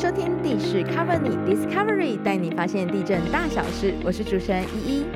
收听地势 Cover 你 Discovery，带你发现地震大小事。我是主持人依依。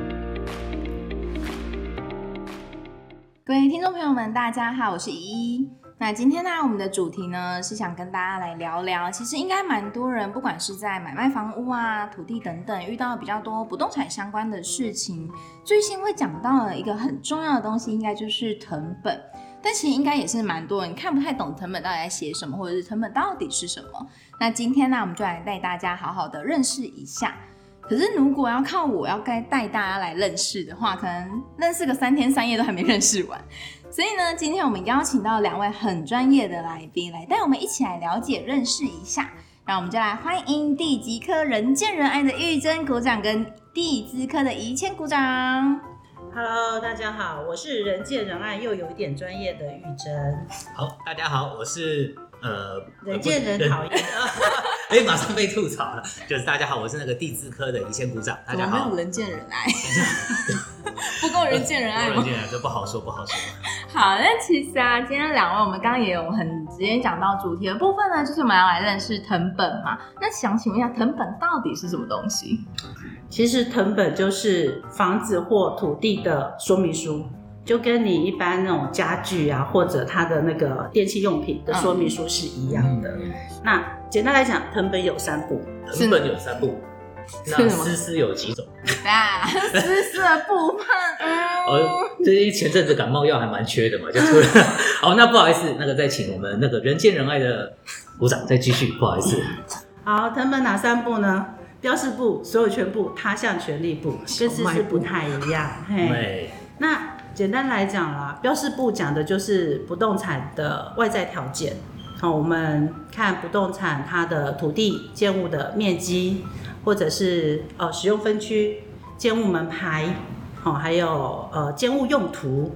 各位听众朋友们，大家好，我是依依。那今天呢，我们的主题呢是想跟大家来聊聊，其实应该蛮多人，不管是在买卖房屋啊、土地等等，遇到比较多不动产相关的事情，最新会讲到的一个很重要的东西，应该就是成本。但其实应该也是蛮多人看不太懂藤本到底在写什么，或者是藤本到底是什么。那今天呢，我们就来带大家好好的认识一下。可是如果要靠我要该带大家来认识的话，可能认识个三天三夜都还没认识完。所以呢，今天我们邀请到两位很专业的来宾来带我们一起来了解、认识一下。那我们就来欢迎地吉科人见人爱的玉珍鼓掌，跟地资科的宜谦鼓掌。Hello，大家好，我是人见人爱又有一点专业的玉珍。好，大家好，我是呃人见人讨厌，哎，马上被吐槽了。就是大家好，我是那个地质科的，一先鼓掌。大家好，没有人见人爱，不够人见人爱吗？人见人爱这不好说，不好说。好，那其实啊，今天两位我们刚刚也有很直接讲到主题的部分呢，就是我们要来认识藤本嘛。那想请问一下，藤本到底是什么东西？其实藤本就是房子或土地的说明书，就跟你一般那种家具啊，或者它的那个电器用品的说明书是一样的。那简单来讲，藤本有三部，藤本有三部。那丝丝有几种？啊，丝丝的部分。哦，这前阵子感冒药还蛮缺的嘛，就出了。好，那不好意思，那个再请我们那个人见人爱的鼓掌，再继续，不好意思。好，藤本哪三部呢？标示部、所有权部、他项权利部，跟丝丝不太一样。嘿，那简单来讲啦，标示部讲的就是不动产的外在条件。好，我们看不动产它的土地建物的面积。或者是呃使用分区、建物门牌，好，还有呃建物用途，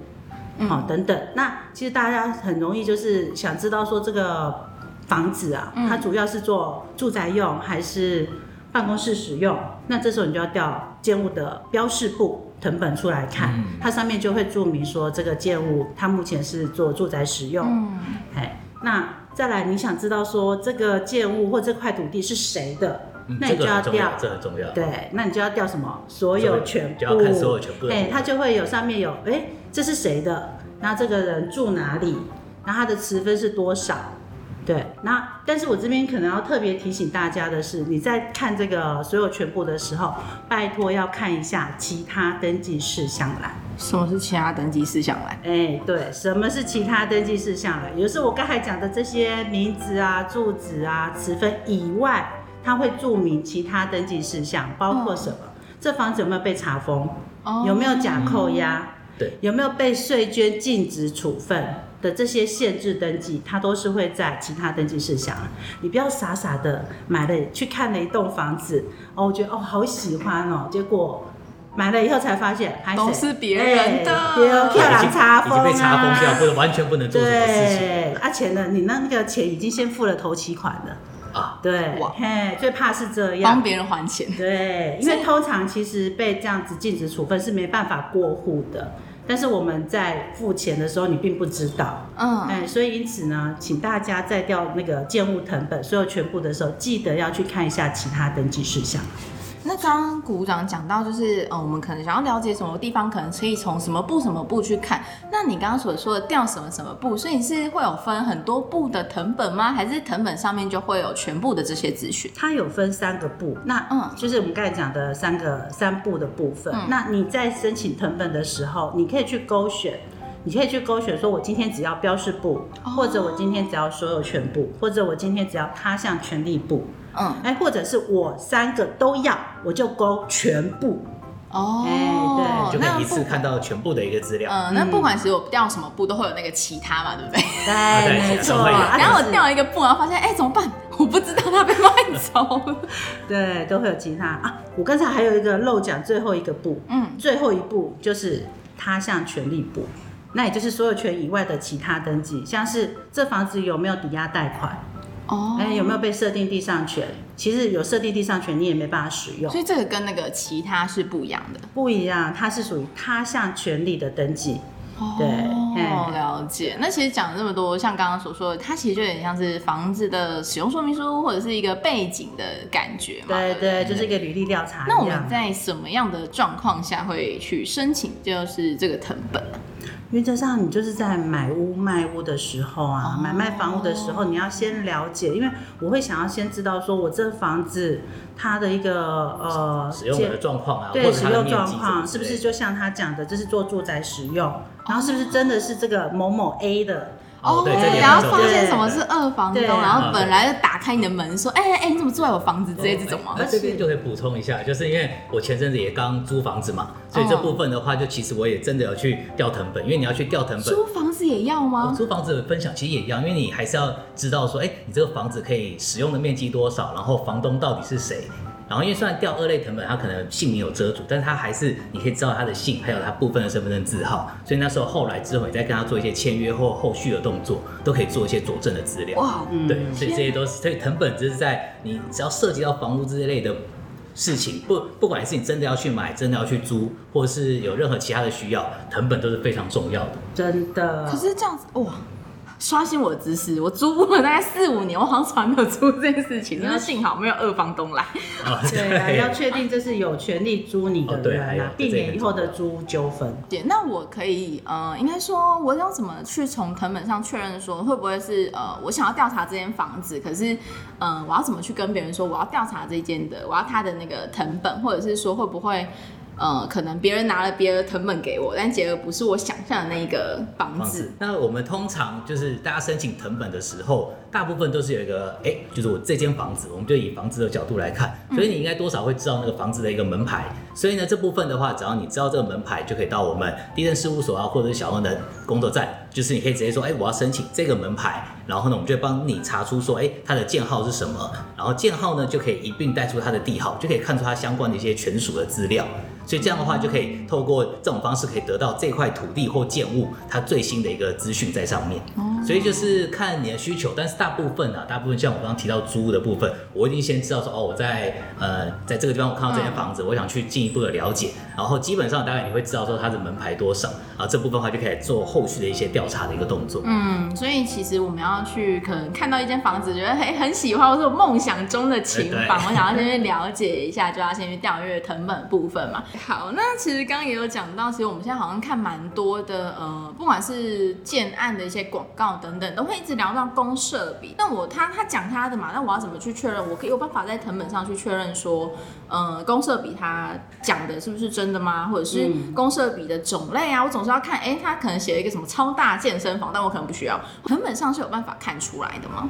好等等。那其实大家很容易就是想知道说这个房子啊，它主要是做住宅用还是办公室使用？那这时候你就要调建物的标示部成本出来看，它上面就会注明说这个建物它目前是做住宅使用。哎，那再来你想知道说这个建物或这块土地是谁的？那你就要调，这很重要。对，那你就要调什么？所有全部，就要看所有全部。哎，它就会有上面有，哎，这是谁的？那这个人住哪里？那他的持分是多少？对，那但是我这边可能要特别提醒大家的是，你在看这个所有全部的时候，拜托要看一下其他登记事项栏。什么是其他登记事项栏？哎，对，什么是其他登记事项栏？也就是我刚才讲的这些名字啊、住址啊、持分以外。它会注明其他登记事项，包括什么？这房子有没有被查封？哦有没有假扣押？对，有没有被税捐禁止处分的这些限制登记，它都是会在其他登记事项。你不要傻傻的买了去看了一栋房子，哦，我觉得哦好喜欢哦，结果买了以后才发现都是别人的，漂亮查封已经被查封掉，不能完全不能做什么事情。而且呢，你那那个钱已经先付了头期款了。啊，对，嘿，最怕是这样，帮别人还钱。对，因为通常其实被这样子禁止处分是没办法过户的，但是我们在付钱的时候你并不知道，嗯，哎，所以因此呢，请大家在调那个建物成本所有全部的时候，记得要去看一下其他登记事项。那刚刚股长讲到，就是呃，我们可能想要了解什么地方，可能可以从什么部什么部去看。那你刚刚所说的调什么什么部，所以你是会有分很多部的藤本吗？还是藤本上面就会有全部的这些资讯？它有分三个部，那嗯，就是我们刚才讲的三个三部的部分。那你在申请藤本的时候，你可以去勾选，你可以去勾选，说我今天只要标示部，或者我今天只要所有权部，或者我今天只要他项权利部。嗯，哎，或者是我三个都要，我就勾全部哦，哎，对，就可以一次看到全部的一个资料。嗯，那不管是我调什么部，都会有那个其他嘛，对不对？对，没错。然后我调一个部，然后发现，哎，怎么办？我不知道它被卖走了。对，都会有其他啊。我刚才还有一个漏讲，最后一个部，嗯，最后一步就是他项权利部，那也就是所有权以外的其他登记，像是这房子有没有抵押贷款。哦，哎，有没有被设定地上权？其实有设定地上权，你也没办法使用。所以这个跟那个其他是不一样的。不一样，它是属于他项权利的登记。哦，了了解。那其实讲了这么多，像刚刚所说的，它其实就有点像是房子的使用说明书或者是一个背景的感觉嘛。对对，就是一个履历调查。那我们在什么样的状况下会去申请，就是这个藤本原则上，你就是在买屋卖屋的时候啊，买卖房屋的时候，你要先了解，因为我会想要先知道说，我这房子它的一个呃使用的状况啊，对，使用状况是不是就像他讲的，这是做住宅使用，然后是不是真的是这个某某 A 的。哦，对，然后发现什么是二房东，然后本来就打开你的门说，哎哎，你怎么住在我房子之类这种吗？那这边就可以补充一下，就是因为我前阵子也刚租房子嘛，所以这部分的话，就其实我也真的要去调成本，因为你要去调成本。租房子也要吗？租房子的分享其实也一样，因为你还是要知道说，哎，你这个房子可以使用的面积多少，然后房东到底是谁。然后因为虽然调二类藤本，他可能姓名有遮住，但是他还是你可以知道他的姓，还有他部分的身份证字号。所以那时候后来之后，你再跟他做一些签约或后续的动作，都可以做一些佐证的资料。哇，对，所以这些都是，所以藤本就是在你只要涉及到房屋这一类的事情，不不管是你真的要去买，真的要去租，或者是有任何其他的需要，成本都是非常重要的。真的。可是这样子，哇。刷新我的知识，我租了大概四五年，我好像从来没有租这件事情，真的幸好没有二房东来。对啊，要确定这是有权利租你的人啊，避免以后的租纠纷。对，那我可以呃，应该说我要怎么去从藤本上确认说会不会是呃，我想要调查这间房子，可是呃，我要怎么去跟别人说我要调查这间的，我要他的那个藤本，或者是说会不会？呃，可能别人拿了别的藤本给我，但结果不是我想象的那个房子。那我们通常就是大家申请藤本的时候，大部分都是有一个，哎，就是我这间房子，我们就以房子的角度来看，所以你应该多少会知道那个房子的一个门牌。所以呢，这部分的话，只要你知道这个门牌，就可以到我们地震事务所啊，或者是小恩的工作站，就是你可以直接说，哎，我要申请这个门牌，然后呢，我们就帮你查出说，哎，它的建号是什么，然后建号呢就可以一并带出它的地号，就可以看出它相关的一些权属的资料。所以这样的话，就可以透过这种方式，可以得到这块土地或建物它最新的一个资讯在上面。所以就是看你的需求，但是大部分啊，大部分像我刚刚提到租的部分，我一定先知道说，哦，我在呃在这个地方我看到这间房子，我想去进一步的了解，然后基本上大概你会知道说它的门牌多少，啊，这部分的话就可以做后续的一些调查的一个动作。嗯，所以其实我们要去可能看到一间房子，觉得哎很喜欢，或者梦想中的情房，我想要先去了解一下，就要先去调阅藤本部分嘛。好，那其实刚刚也有讲到，其实我们现在好像看蛮多的，呃，不管是建案的一些广告等等，都会一直聊到公社比。那我他他讲他的嘛，那我要怎么去确认？我可以有办法在藤本上去确认说，呃，公社比他讲的是不是真的吗？或者是公社比的种类啊？我总是要看，哎，他可能写了一个什么超大健身房，但我可能不需要。成本上是有办法看出来的吗？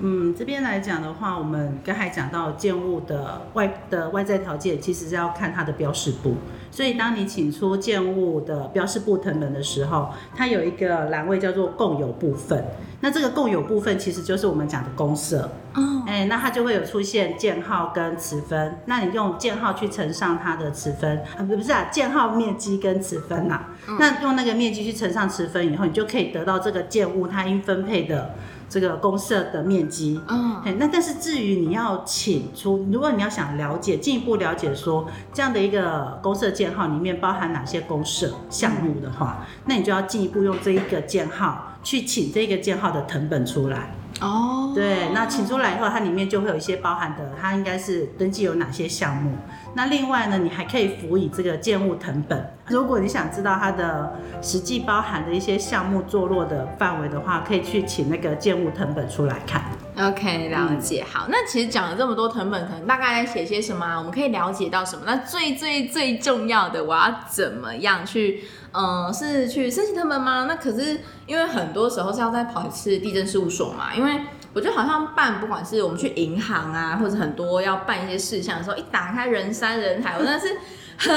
嗯，这边来讲的话，我们刚才讲到建物的外的外在条件，其实是要看它的标示部。所以，当你请出建物的标示部成本的时候，它有一个栏位叫做共有部分。那这个共有部分其实就是我们讲的公社。哦。哎，那它就会有出现建号跟词分。那你用建号去乘上它的词分，啊，不是啊，建号面积跟词分呐。那用那个面积去乘上词分以后，你就可以得到这个建物它应分配的。这个公社的面积，嗯，那但是至于你要请出，如果你要想了解进一步了解说这样的一个公社建号里面包含哪些公社项目的话，那你就要进一步用这一个建号去请这个建号的成本出来。哦，对，那请出来以后，它里面就会有一些包含的，它应该是登记有哪些项目。那另外呢，你还可以辅以这个建物成本。如果你想知道它的实际包含的一些项目坐落的范围的话，可以去请那个建物成本出来看。OK，了解。好，那其实讲了这么多成本，可能大概在写些什么？我们可以了解到什么？那最最最重要的，我要怎么样去？嗯，是去申请他们吗？那可是因为很多时候是要再跑一次地震事务所嘛。因为我觉得好像办，不管是我们去银行啊，或者很多要办一些事项的时候，一打开人山人海，我真的是。很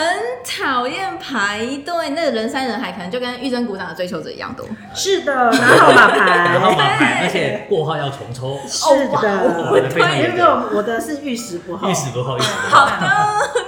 讨厌排队，那个人山人海，可能就跟玉珍鼓掌的追求者一样多。是的，拿号码牌，拿号码牌，而且过号要重抽。是的，因为我的是玉石不号，玉石不厚，玉石不厚。好的，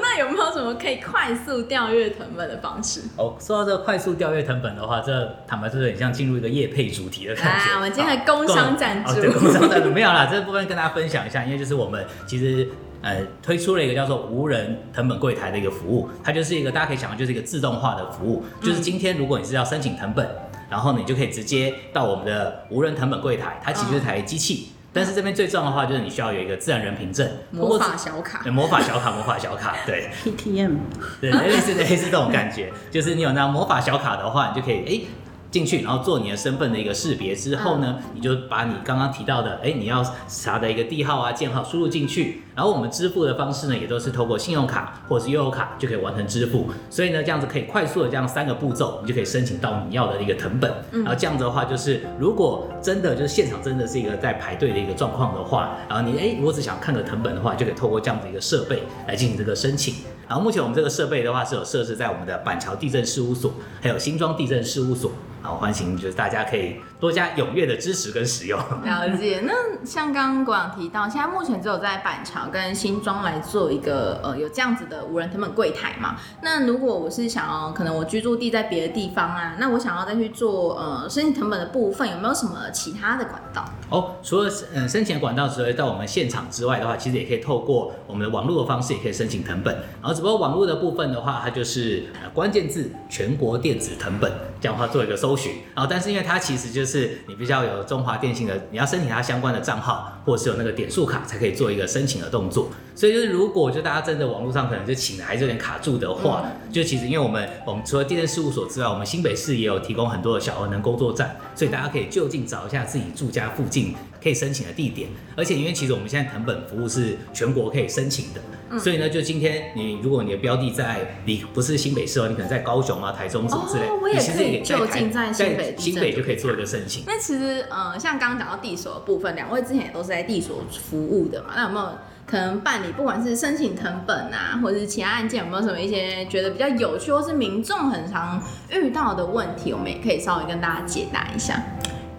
么可以快速调阅藤本的方式？哦，说到这个快速调阅藤本的话，这坦白说很像进入一个业配主题的感觉。啊，我们今天的工商赞助，工商赞助没有啦，这部分跟大家分享一下，因为就是我们其实。呃，推出了一个叫做无人藤本柜台的一个服务，它就是一个大家可以想到就是一个自动化的服务，就是今天如果你是要申请藤本，然后你就可以直接到我们的无人藤本柜台，它其实是台机器。但是这边最重要的话，就是你需要有一个自然人凭证，魔法小卡，魔法小卡，魔法小卡，对，PTM，对，类似类似这种感觉，就是你有那魔法小卡的话，你就可以哎。进去，然后做你的身份的一个识别之后呢，你就把你刚刚提到的，哎，你要查的一个地号啊、建号输入进去，然后我们支付的方式呢，也都是透过信用卡或者是悠游卡就可以完成支付，所以呢，这样子可以快速的这样三个步骤，你就可以申请到你要的一个藤本。然后这样子的话，就是如果真的就是现场真的是一个在排队的一个状况的话，然后你哎，如果只想看个藤本的话，就可以透过这样子一个设备来进行这个申请。然后目前我们这个设备的话是有设置在我们的板桥地震事务所，还有新庄地震事务所。好，欢迎就是大家可以多加踊跃的支持跟使用。了解。那像刚刚国长提到，现在目前只有在板桥跟新庄来做一个呃有这样子的无人成本柜台嘛？那如果我是想要，可能我居住地在别的地方啊，那我想要再去做呃申请成本的部分，有没有什么其他的管道？哦，除了嗯申请管道之外，到我们现场之外的话，其实也可以透过我们的网络的方式，也可以申请成本。然后只不过网络的部分的话，它就是呃关键字全国电子成本，这样的话做一个搜寻。然后，但是因为它其实就是你必须要有中华电信的，你要申请它相关的账号，或者是有那个点数卡，才可以做一个申请的动作。所以就是，如果就大家真的网络上可能就请的还是有点卡住的话，就其实因为我们我们除了地震事务所之外，我们新北市也有提供很多的小额能工作站，所以大家可以就近找一下自己住家附近可以申请的地点。而且因为其实我们现在藤本服务是全国可以申请的。所以呢，就今天你如果你的标的在你不是新北市哦，你可能在高雄啊、台中什么之类，你其实也就近在新北，新北就可以做一个申请。那其实呃，像刚刚讲到地所的部分，两位之前也都是在地所服务的嘛，那有没有可能办理不管是申请成本啊，或者是其他案件，有没有什么一些觉得比较有趣或是民众很常遇到的问题，我们也可以稍微跟大家解答一下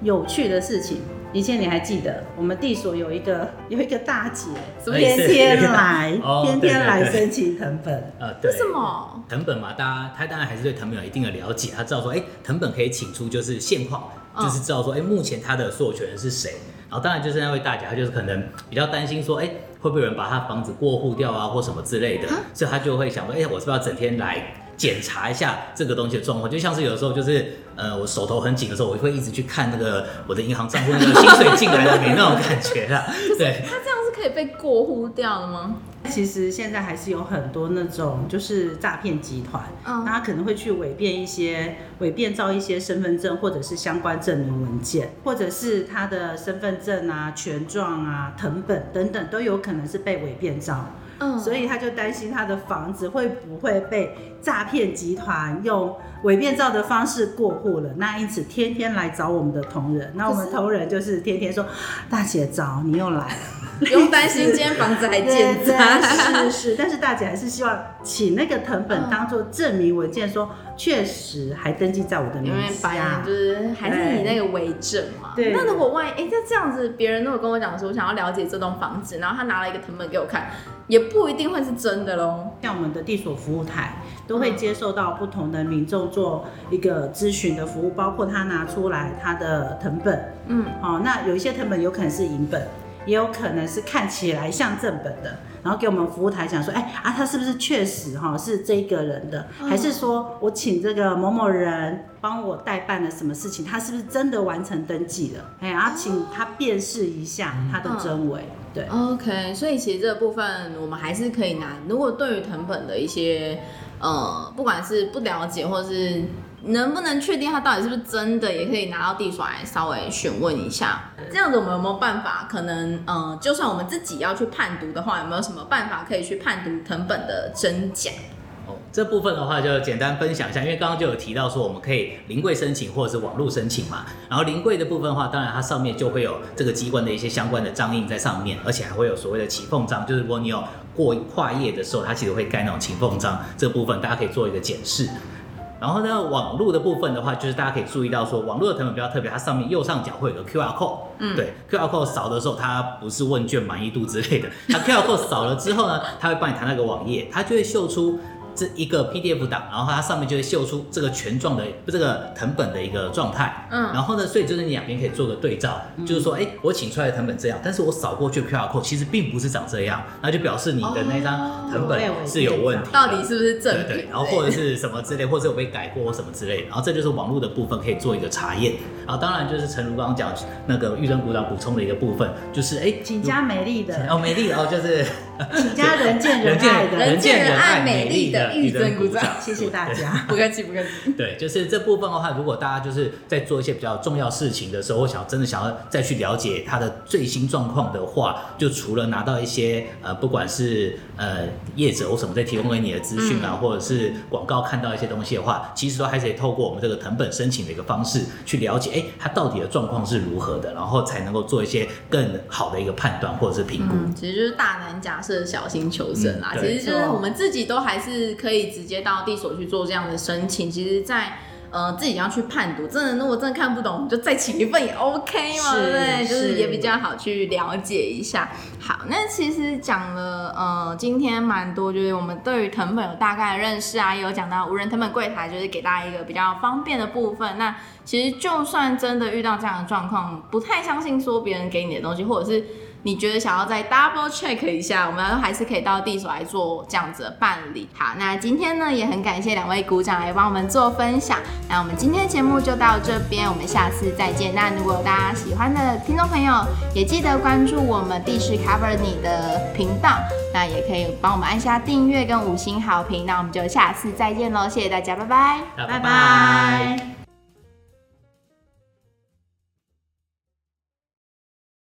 有趣的事情。以前你还记得，我们地所有一个 有一个大姐，天天来，天天来申请藤本。呃，对。为什么？藤本嘛，大家他当然还是对藤本有一定的了解，他知道说，哎，藤本可以请出就是现况，就是知道说，哎，目前他的所有权人是谁。然后当然就是那位大姐，她就是可能比较担心说，哎，会不会有人把她房子过户掉啊，或什么之类的，所以她就会想说，哎，我是不是要整天来？检查一下这个东西的状况，就像是有的时候就是，呃，我手头很紧的时候，我会一直去看那个我的银行账户那个薪水进来了没那种感觉啦。对，它这样是可以被过户掉的吗？其实现在还是有很多那种就是诈骗集团，嗯，他可能会去伪变一些伪变造一些身份证或者是相关证明文件，或者是他的身份证啊、权状啊、藤本等等都有可能是被伪变造。嗯，所以他就担心他的房子会不会被诈骗集团用伪变造的方式过户了。那因此天天来找我们的同仁，那我们同仁就是天天说：“大姐早，你又来了，不用担心今天房子还健在。”是是，但是大姐还是希望请那个藤本当做证明文件，说确实还登记在我的名下，就是还是你那个为证嘛。对。那如果万一哎，那这样子，别人如果跟我讲说，我想要了解这栋房子，然后他拿了一个藤本给我看。也不一定会是真的喽。像我们的地所服务台，都会接受到不同的民众做一个咨询的服务，包括他拿出来他的藤本，嗯，好，那有一些藤本有可能是银本，也有可能是看起来像正本的，然后给我们服务台讲说，哎啊，他是不是确实哈是这个人的，还是说我请这个某某人帮我代办了什么事情，他是不是真的完成登记了？哎，然后请他辨识一下他的真伪。对，OK，所以其实这个部分我们还是可以拿。如果对于藤本的一些，呃，不管是不了解，或者是能不能确定它到底是不是真的，也可以拿到地所来稍微询问一下。这样子我们有没有办法？可能，呃，就算我们自己要去判读的话，有没有什么办法可以去判读藤本的真假？哦这部分的话就简单分享一下，因为刚刚就有提到说我们可以临柜申请或者是网络申请嘛。然后临柜的部分的话，当然它上面就会有这个机关的一些相关的章印在上面，而且还会有所谓的起缝章，就是如果你有过跨页的时候，它其实会盖那种起缝章。这部分大家可以做一个检视。然后呢，网络的部分的话，就是大家可以注意到说，网络的成本比较特别，它上面右上角会有个 QR code，嗯，对，QR code 扫的时候，它不是问卷满意度之类的，它 QR code 扫了之后呢，它会帮你弹那个网页，它就会秀出。这一个 PDF 档，然后它上面就会秀出这个权状的这个藤本的一个状态。嗯，然后呢，所以就是你两边可以做个对照，就是说，哎，我请出来的藤本这样，但是我扫过去 QR code 其实并不是长这样，那就表示你的那张藤本是有问题，到底是不是正品？然后或者是什么之类，或者有被改过什么之类，然后这就是网络的部分可以做一个查验。然后当然就是陈如刚刚讲那个玉珍股长补充的一个部分，就是哎，请加美丽的哦，美丽哦，就是请家人见人爱的，人见人爱美丽的玉珍鼓掌，谢谢大家，不客气不客气。对，就是这部分的话，如果大家就是在做一些比较重要事情的时候，我想真的想要再去了解他的最新状况的话，就除了拿到一些呃，不管是呃业者或什么在提供给你的资讯啊，或者是广告看到一些东西的话，其实都还是透过我们这个藤本申请的一个方式去了解，哎，他到底的状况是如何的，然后才能够做一些更好的一个判断或者是评估。其实就是大胆假设，小心求生啦。其实就是我们自己都还是可以直接到地所去做这样的申请。其实，在呃，自己要去判读，真的，如果真的看不懂，就再请一份也 OK 嘛，对不对？就是也比较好去了解一下。好，那其实讲了，呃，今天蛮多，就是我们对于藤本有大概的认识啊，也有讲到无人藤本柜台，就是给大家一个比较方便的部分。那其实就算真的遇到这样的状况，不太相信说别人给你的东西，或者是。你觉得想要再 double check 一下，我们还是可以到地所来做这样子的办理。好，那今天呢也很感谢两位鼓掌来帮我们做分享。那我们今天节目就到这边，我们下次再见。那如果大家喜欢的听众朋友，也记得关注我们地势 cover 你的频道，那也可以帮我们按下订阅跟五星好评。那我们就下次再见喽，谢谢大家，拜拜，拜拜。